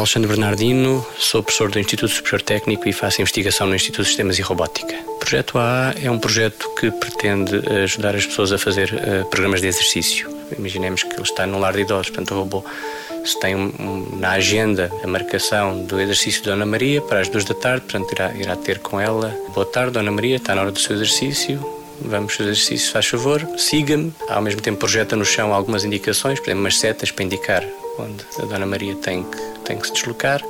Alexandre Bernardino, sou professor do Instituto Superior Técnico e faço investigação no Instituto de Sistemas e Robótica. O projeto AA é um projeto que pretende ajudar as pessoas a fazer uh, programas de exercício. Imaginemos que ele está num lar de idosos, portanto o robô se tem um, um, na agenda a marcação do exercício da Dona Maria para as duas da tarde, portanto irá, irá ter com ela. Boa tarde, Dona Maria, está na hora do seu exercício, vamos fazer exercício, faz favor, siga-me. Ao mesmo tempo projeta no chão algumas indicações, por exemplo, umas setas para indicar onde a Dona Maria tem que, tem que se deslocar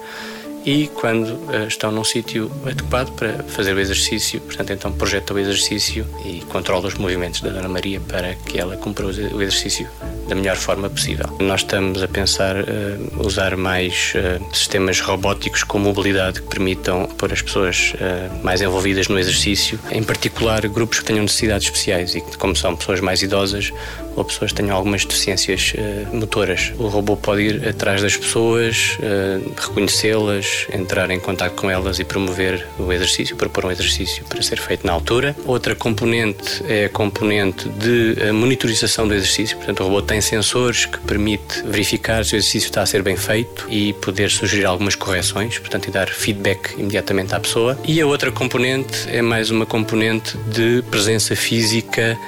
e quando uh, estão num sítio adequado para fazer o exercício, portanto, então projeta o exercício e controla os movimentos da Dona Maria para que ela cumpra o exercício da melhor forma possível. Nós estamos a pensar uh, usar mais uh, sistemas robóticos com mobilidade que permitam pôr as pessoas uh, mais envolvidas no exercício, em particular grupos que tenham necessidades especiais e que, como são pessoas mais idosas ou pessoas que tenham algumas deficiências motoras. O robô pode ir atrás das pessoas, reconhecê-las, entrar em contato com elas e promover o exercício, propor um exercício para ser feito na altura. Outra componente é a componente de monitorização do exercício, portanto, o robô tem sensores que permite verificar se o exercício está a ser bem feito e poder sugerir algumas correções, portanto, e dar feedback imediatamente à pessoa. E a outra componente é mais uma componente de presença física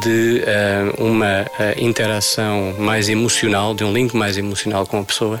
de uh, uma uh, interação mais emocional, de um link mais emocional com a pessoa.